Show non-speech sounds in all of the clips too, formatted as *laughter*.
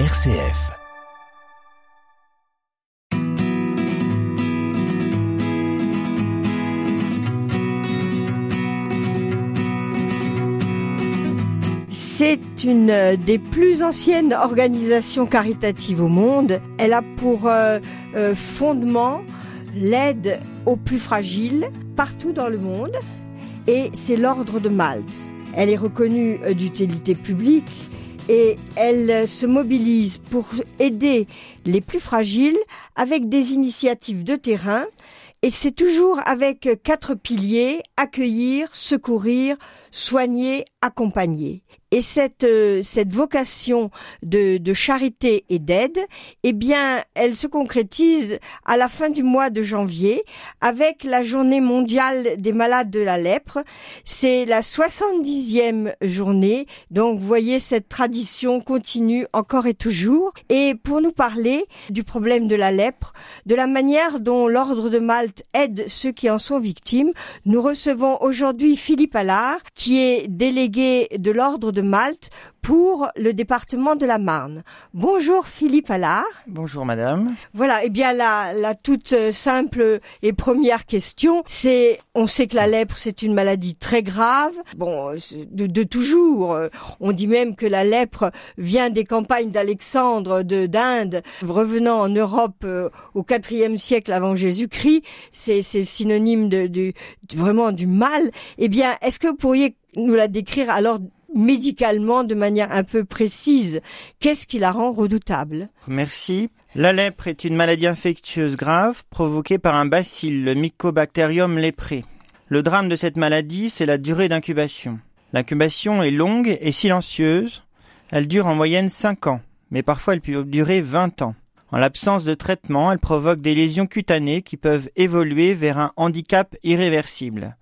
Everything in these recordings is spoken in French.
RCF. C'est une des plus anciennes organisations caritatives au monde. Elle a pour euh, euh, fondement l'aide aux plus fragiles partout dans le monde et c'est l'ordre de Malte. Elle est reconnue euh, d'utilité publique et elle se mobilise pour aider les plus fragiles avec des initiatives de terrain et c'est toujours avec quatre piliers, accueillir, secourir, soigner, accompagner. Et cette, euh, cette vocation de, de charité et d'aide, eh bien, elle se concrétise à la fin du mois de janvier avec la journée mondiale des malades de la lèpre. C'est la 70e journée. Donc, vous voyez, cette tradition continue encore et toujours. Et pour nous parler du problème de la lèpre, de la manière dont l'Ordre de Malte aide ceux qui en sont victimes, nous recevons aujourd'hui Philippe Allard, qui est délégué de l'Ordre de Malte pour le département de la Marne. Bonjour Philippe Allard. Bonjour madame. Voilà, et eh bien la, la toute euh, simple et première question, c'est on sait que la lèpre c'est une maladie très grave, bon de, de, toujours. On dit même que la lèpre vient des campagnes d'Alexandre de d'Inde, revenant en Europe euh, au IVe siècle avant Jésus-Christ. C'est synonyme de, de, vraiment du mal. Eh bien, est-ce que vous pourriez nous la décrire alors médicalement de manière un peu précise. Qu'est-ce qui la rend redoutable? Merci. La lèpre est une maladie infectieuse grave provoquée par un bacille, le Mycobacterium lépré. Le drame de cette maladie, c'est la durée d'incubation. L'incubation est longue et silencieuse. Elle dure en moyenne 5 ans, mais parfois elle peut durer 20 ans. En l'absence de traitement, elle provoque des lésions cutanées qui peuvent évoluer vers un handicap irréversible.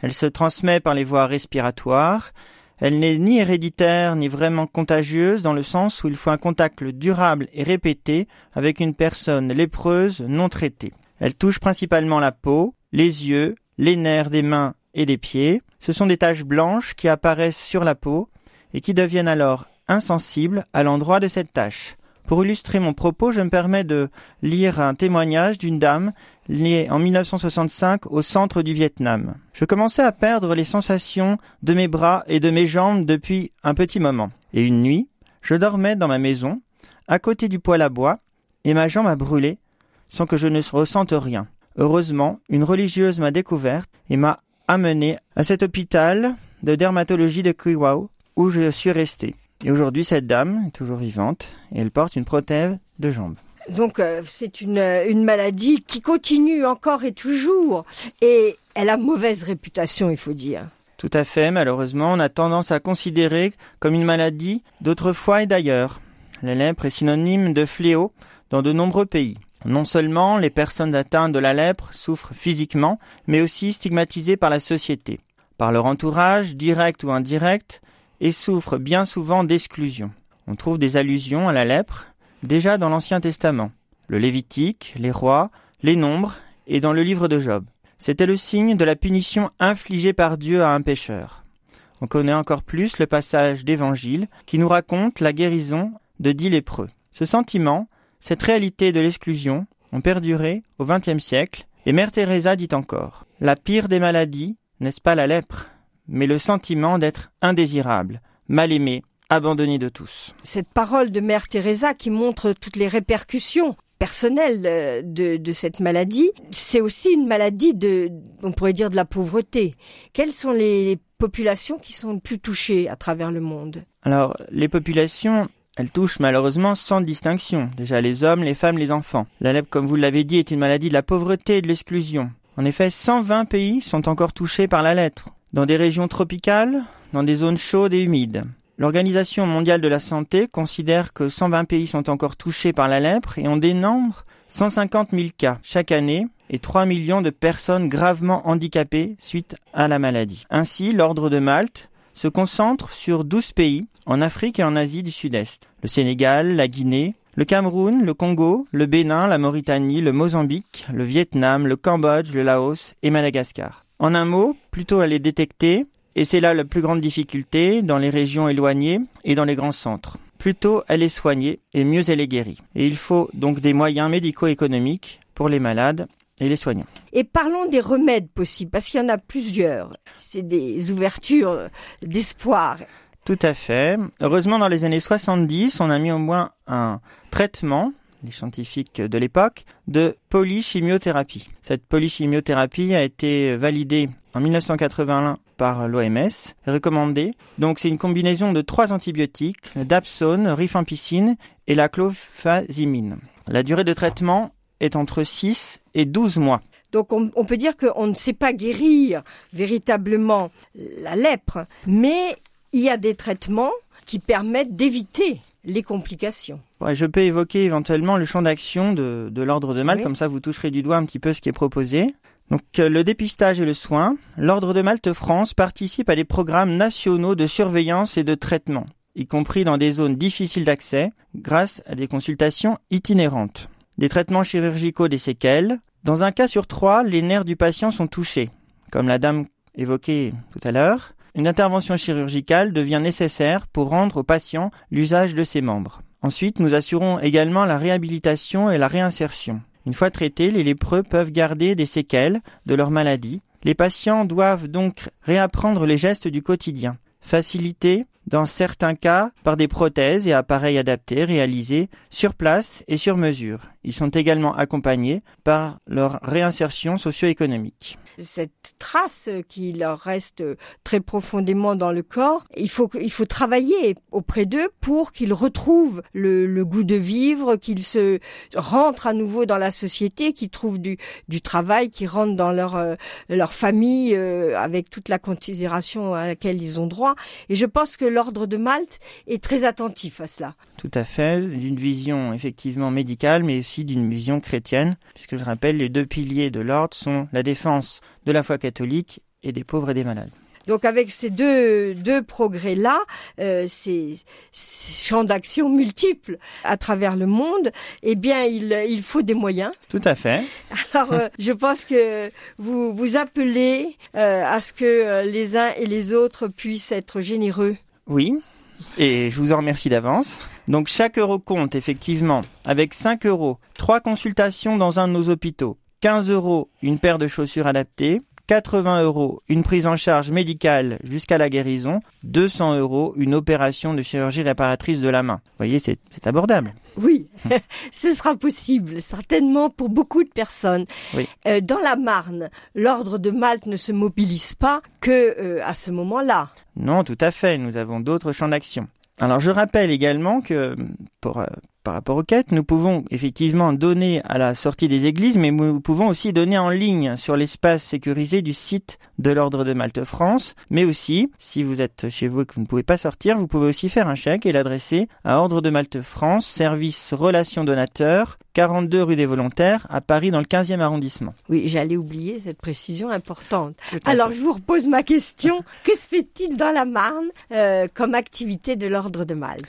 Elle se transmet par les voies respiratoires, elle n'est ni héréditaire ni vraiment contagieuse dans le sens où il faut un contact durable et répété avec une personne lépreuse non traitée. Elle touche principalement la peau, les yeux, les nerfs des mains et des pieds. Ce sont des taches blanches qui apparaissent sur la peau et qui deviennent alors insensibles à l'endroit de cette tache. Pour illustrer mon propos, je me permets de lire un témoignage d'une dame née en 1965 au centre du Vietnam. Je commençais à perdre les sensations de mes bras et de mes jambes depuis un petit moment. Et une nuit, je dormais dans ma maison, à côté du poêle à bois, et ma jambe a brûlé sans que je ne ressente rien. Heureusement, une religieuse m'a découverte et m'a amené à cet hôpital de dermatologie de Kiwao où je suis resté. Et aujourd'hui, cette dame est toujours vivante et elle porte une prothèse de jambe. Donc euh, c'est une, une maladie qui continue encore et toujours et elle a mauvaise réputation, il faut dire. Tout à fait, malheureusement, on a tendance à considérer comme une maladie d'autrefois et d'ailleurs. La lèpre est synonyme de fléau dans de nombreux pays. Non seulement les personnes atteintes de la lèpre souffrent physiquement, mais aussi stigmatisées par la société, par leur entourage, direct ou indirect, et souffre bien souvent d'exclusion. On trouve des allusions à la lèpre déjà dans l'Ancien Testament, le Lévitique, les rois, les nombres et dans le livre de Job. C'était le signe de la punition infligée par Dieu à un pécheur. On connaît encore plus le passage d'Évangile qui nous raconte la guérison de dix lépreux. Ce sentiment, cette réalité de l'exclusion, ont perduré au XXe siècle, et Mère Teresa dit encore La pire des maladies, n'est-ce pas la lèpre mais le sentiment d'être indésirable, mal aimé, abandonné de tous. Cette parole de Mère Teresa qui montre toutes les répercussions personnelles euh, de, de cette maladie, c'est aussi une maladie de, on pourrait dire, de la pauvreté. Quelles sont les populations qui sont les plus touchées à travers le monde? Alors, les populations, elles touchent malheureusement sans distinction. Déjà les hommes, les femmes, les enfants. La lèpre, comme vous l'avez dit, est une maladie de la pauvreté et de l'exclusion. En effet, 120 pays sont encore touchés par la lettre dans des régions tropicales, dans des zones chaudes et humides. L'Organisation mondiale de la santé considère que 120 pays sont encore touchés par la lèpre et on dénombre 150 000 cas chaque année et 3 millions de personnes gravement handicapées suite à la maladie. Ainsi, l'Ordre de Malte se concentre sur 12 pays en Afrique et en Asie du Sud-Est. Le Sénégal, la Guinée, le Cameroun, le Congo, le Bénin, la Mauritanie, le Mozambique, le Vietnam, le Cambodge, le Laos et Madagascar. En un mot, plutôt à les détecter, et c'est là la plus grande difficulté dans les régions éloignées et dans les grands centres. plus tôt elle est soignée et mieux elle est guérie. Et il faut donc des moyens médico-économiques pour les malades et les soignants. Et parlons des remèdes possibles, parce qu'il y en a plusieurs. C'est des ouvertures d'espoir. Tout à fait. Heureusement, dans les années 70, on a mis au moins un traitement les scientifiques de l'époque, de polychimiothérapie. Cette polychimiothérapie a été validée en 1981 par l'OMS, recommandée. Donc c'est une combinaison de trois antibiotiques, le dapsone, rifampicine et la clofazimine. La durée de traitement est entre 6 et 12 mois. Donc on, on peut dire qu'on ne sait pas guérir véritablement la lèpre, mais il y a des traitements qui permettent d'éviter les complications. Ouais, je peux évoquer éventuellement le champ d'action de, de l'ordre de Oui. comme ça vous toucherez du doigt un petit peu ce qui est proposé. Donc euh, le dépistage et le soin, l'ordre de Malte France participe à des programmes nationaux de surveillance et de traitement, y compris dans des zones difficiles d'accès, grâce à des consultations itinérantes. Des traitements chirurgicaux des séquelles. Dans un cas sur trois, les nerfs du patient sont touchés, comme la dame évoquée tout à l'heure. Une intervention chirurgicale devient nécessaire pour rendre au patient l'usage de ses membres. Ensuite, nous assurons également la réhabilitation et la réinsertion. Une fois traités, les lépreux peuvent garder des séquelles de leur maladie. Les patients doivent donc réapprendre les gestes du quotidien, facilités dans certains cas par des prothèses et appareils adaptés réalisés sur place et sur mesure. Ils sont également accompagnés par leur réinsertion socio-économique. Cette trace qui leur reste très profondément dans le corps, il faut, il faut travailler auprès d'eux pour qu'ils retrouvent le, le goût de vivre, qu'ils se rentrent à nouveau dans la société, qu'ils trouvent du, du travail, qu'ils rentrent dans leur, euh, leur famille euh, avec toute la considération à laquelle ils ont droit. Et je pense que l'ordre de Malte est très attentif à cela. Tout à fait, d'une vision effectivement médicale, mais aussi d'une vision chrétienne, puisque je rappelle, les deux piliers de l'ordre sont la défense de la foi catholique et des pauvres et des malades. Donc avec ces deux, deux progrès-là, euh, ces, ces champs d'action multiples à travers le monde, eh bien il, il faut des moyens. Tout à fait. *laughs* Alors euh, je pense que vous vous appelez euh, à ce que les uns et les autres puissent être généreux. Oui. Et je vous en remercie d'avance. Donc chaque euro compte effectivement. Avec 5 euros, 3 consultations dans un de nos hôpitaux, 15 euros, une paire de chaussures adaptées, 80 euros, une prise en charge médicale jusqu'à la guérison, 200 euros, une opération de chirurgie réparatrice de la main. Vous voyez, c'est abordable. Oui, *laughs* ce sera possible, certainement pour beaucoup de personnes. Oui. Euh, dans la Marne, l'ordre de Malte ne se mobilise pas que euh, à ce moment-là. Non, tout à fait. Nous avons d'autres champs d'action. Alors, je rappelle également que, pour, euh, par rapport aux quêtes, nous pouvons effectivement donner à la sortie des églises, mais nous pouvons aussi donner en ligne sur l'espace sécurisé du site de l'Ordre de Malte France. Mais aussi, si vous êtes chez vous et que vous ne pouvez pas sortir, vous pouvez aussi faire un chèque et l'adresser à Ordre de Malte France, service relations donateurs, 42 rue des Volontaires, à Paris dans le 15e arrondissement. Oui, j'allais oublier cette précision importante. Alors, je vous repose ma question. *laughs* que se fait-il dans la Marne euh, comme activité de l'ordre de Malte?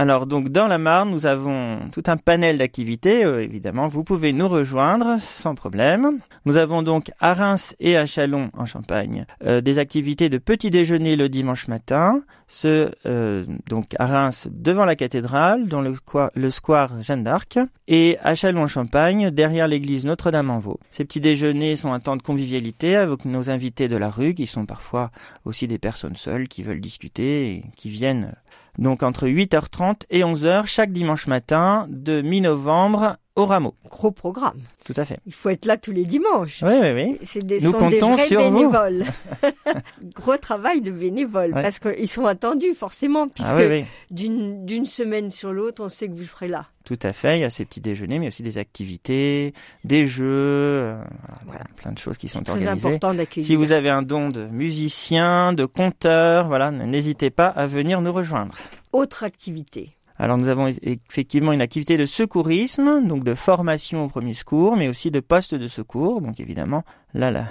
Alors donc dans la Marne, nous avons tout un panel d'activités. euh, évidemment, vous pouvez nous rejoindre sans problème. Nous avons donc à Reims et à Chalon en Champagne euh, des activités de petit déjeuner le dimanche matin. Ce euh, donc à Reims devant la cathédrale, dans le, square Jeanne d'Arc, et à Chalon en Champagne derrière l'église Notre-Dame-en-Vaux. Ces petits déjeuners sont un temps de convivialité avec nos invités de la rue, qui sont parfois aussi des personnes seules qui veulent discuter et qui viennent donc entre 8h30 et 11h chaque dimanche matin de mi-novembre au rameau. Gros programme. Tout à fait. Il faut être là tous les dimanches. Oui, oui, oui. C'est des, Nous sont des comptons vrais sur vous. bénévoles. *laughs* *laughs* Gros travail de bénévoles Ouais. parce qu'ils sont attendus forcément puisque Ah oui, oui. d'une d'une semaine sur l'autre, on sait que vous serez là. Tout à fait. Il y a ces petits déjeuners, mais aussi des activités, des jeux, euh, voilà, plein de choses qui sont C'est très organisées. important d'accueillir. Si vous avez un don de musicien, de conteur, voilà, n'hésitez pas à venir nous rejoindre. Autre activité. Alors nous avons effectivement une activité de secourisme, donc de formation au premier secours, mais aussi de poste de secours. Donc évidemment, là, là,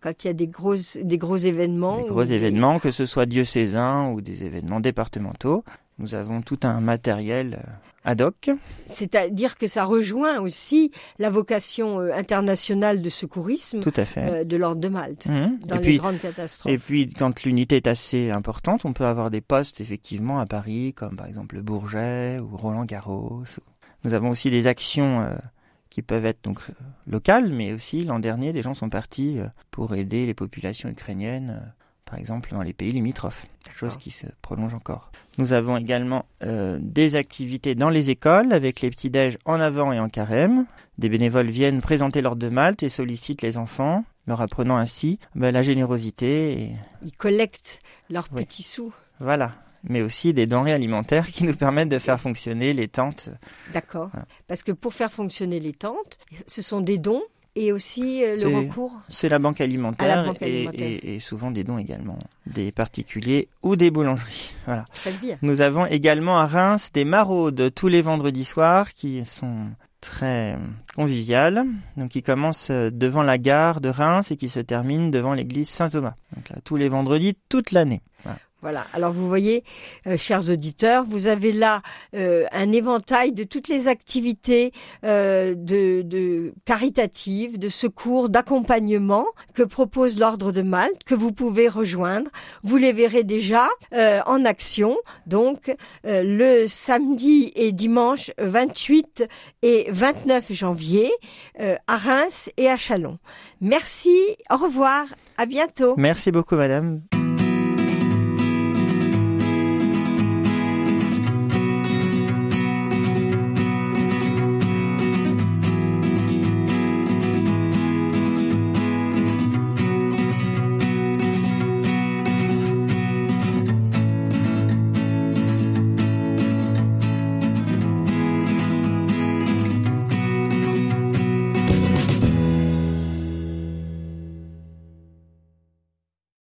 Quand il y a des grosses, des gros événements. des gros événements, que ce soit diocésains ou des événements départementaux. Nous avons tout un matériel euh, ad hoc. C'est-à-dire que ça rejoint aussi la vocation euh, internationale de secourisme Tout à fait. euh, de l'ordre de Malte Mhm. dans Et les puis, grandes catastrophes. Et puis, quand l'unité est assez importante, on peut avoir des postes effectivement à Paris, comme par exemple le Bourget ou Roland Garros. Nous avons aussi des actions euh, qui peuvent être donc locales, mais aussi l'an dernier, des gens sont partis pour aider les populations ukrainiennes, par exemple dans les pays limitrophes. Chose D'accord. qui se prolonge encore. Nous avons également euh, des activités dans les écoles avec les petits-déj en avant et en carême. Des bénévoles viennent présenter l'ordre de Malte et sollicitent les enfants, leur apprenant ainsi ben, la générosité et Ils collectent leurs Oui. petits sous. voilà. Mais aussi des denrées alimentaires qui nous permettent de faire fonctionner les tentes. D'accord. Voilà. Parce que pour faire fonctionner les tentes, ce sont des dons et aussi euh, le recours. C'est la banque alimentaire, À la banque et- alimentaire. Et, et souvent des dons également, des particuliers ou des boulangeries. *laughs* Voilà. Bien. Nous avons également à Reims des maraudes tous les vendredis soirs qui sont très conviviales, donc qui commencent euh, devant la gare de Reims et qui se terminent devant l'église Saint-Thomas. Donc là, tous les vendredis, toute l'année. Voilà. Alors vous voyez, euh, chers auditeurs, vous avez là euh, un éventail de toutes les activités euh, de, de caritatives, de secours, d'accompagnement que propose l'Ordre de Malte, que vous pouvez rejoindre. Vous les verrez déjà en action, donc le samedi et dimanche 28 et 29 janvier à Reims et à Chalon. Merci, au revoir, à bientôt. Merci beaucoup, madame.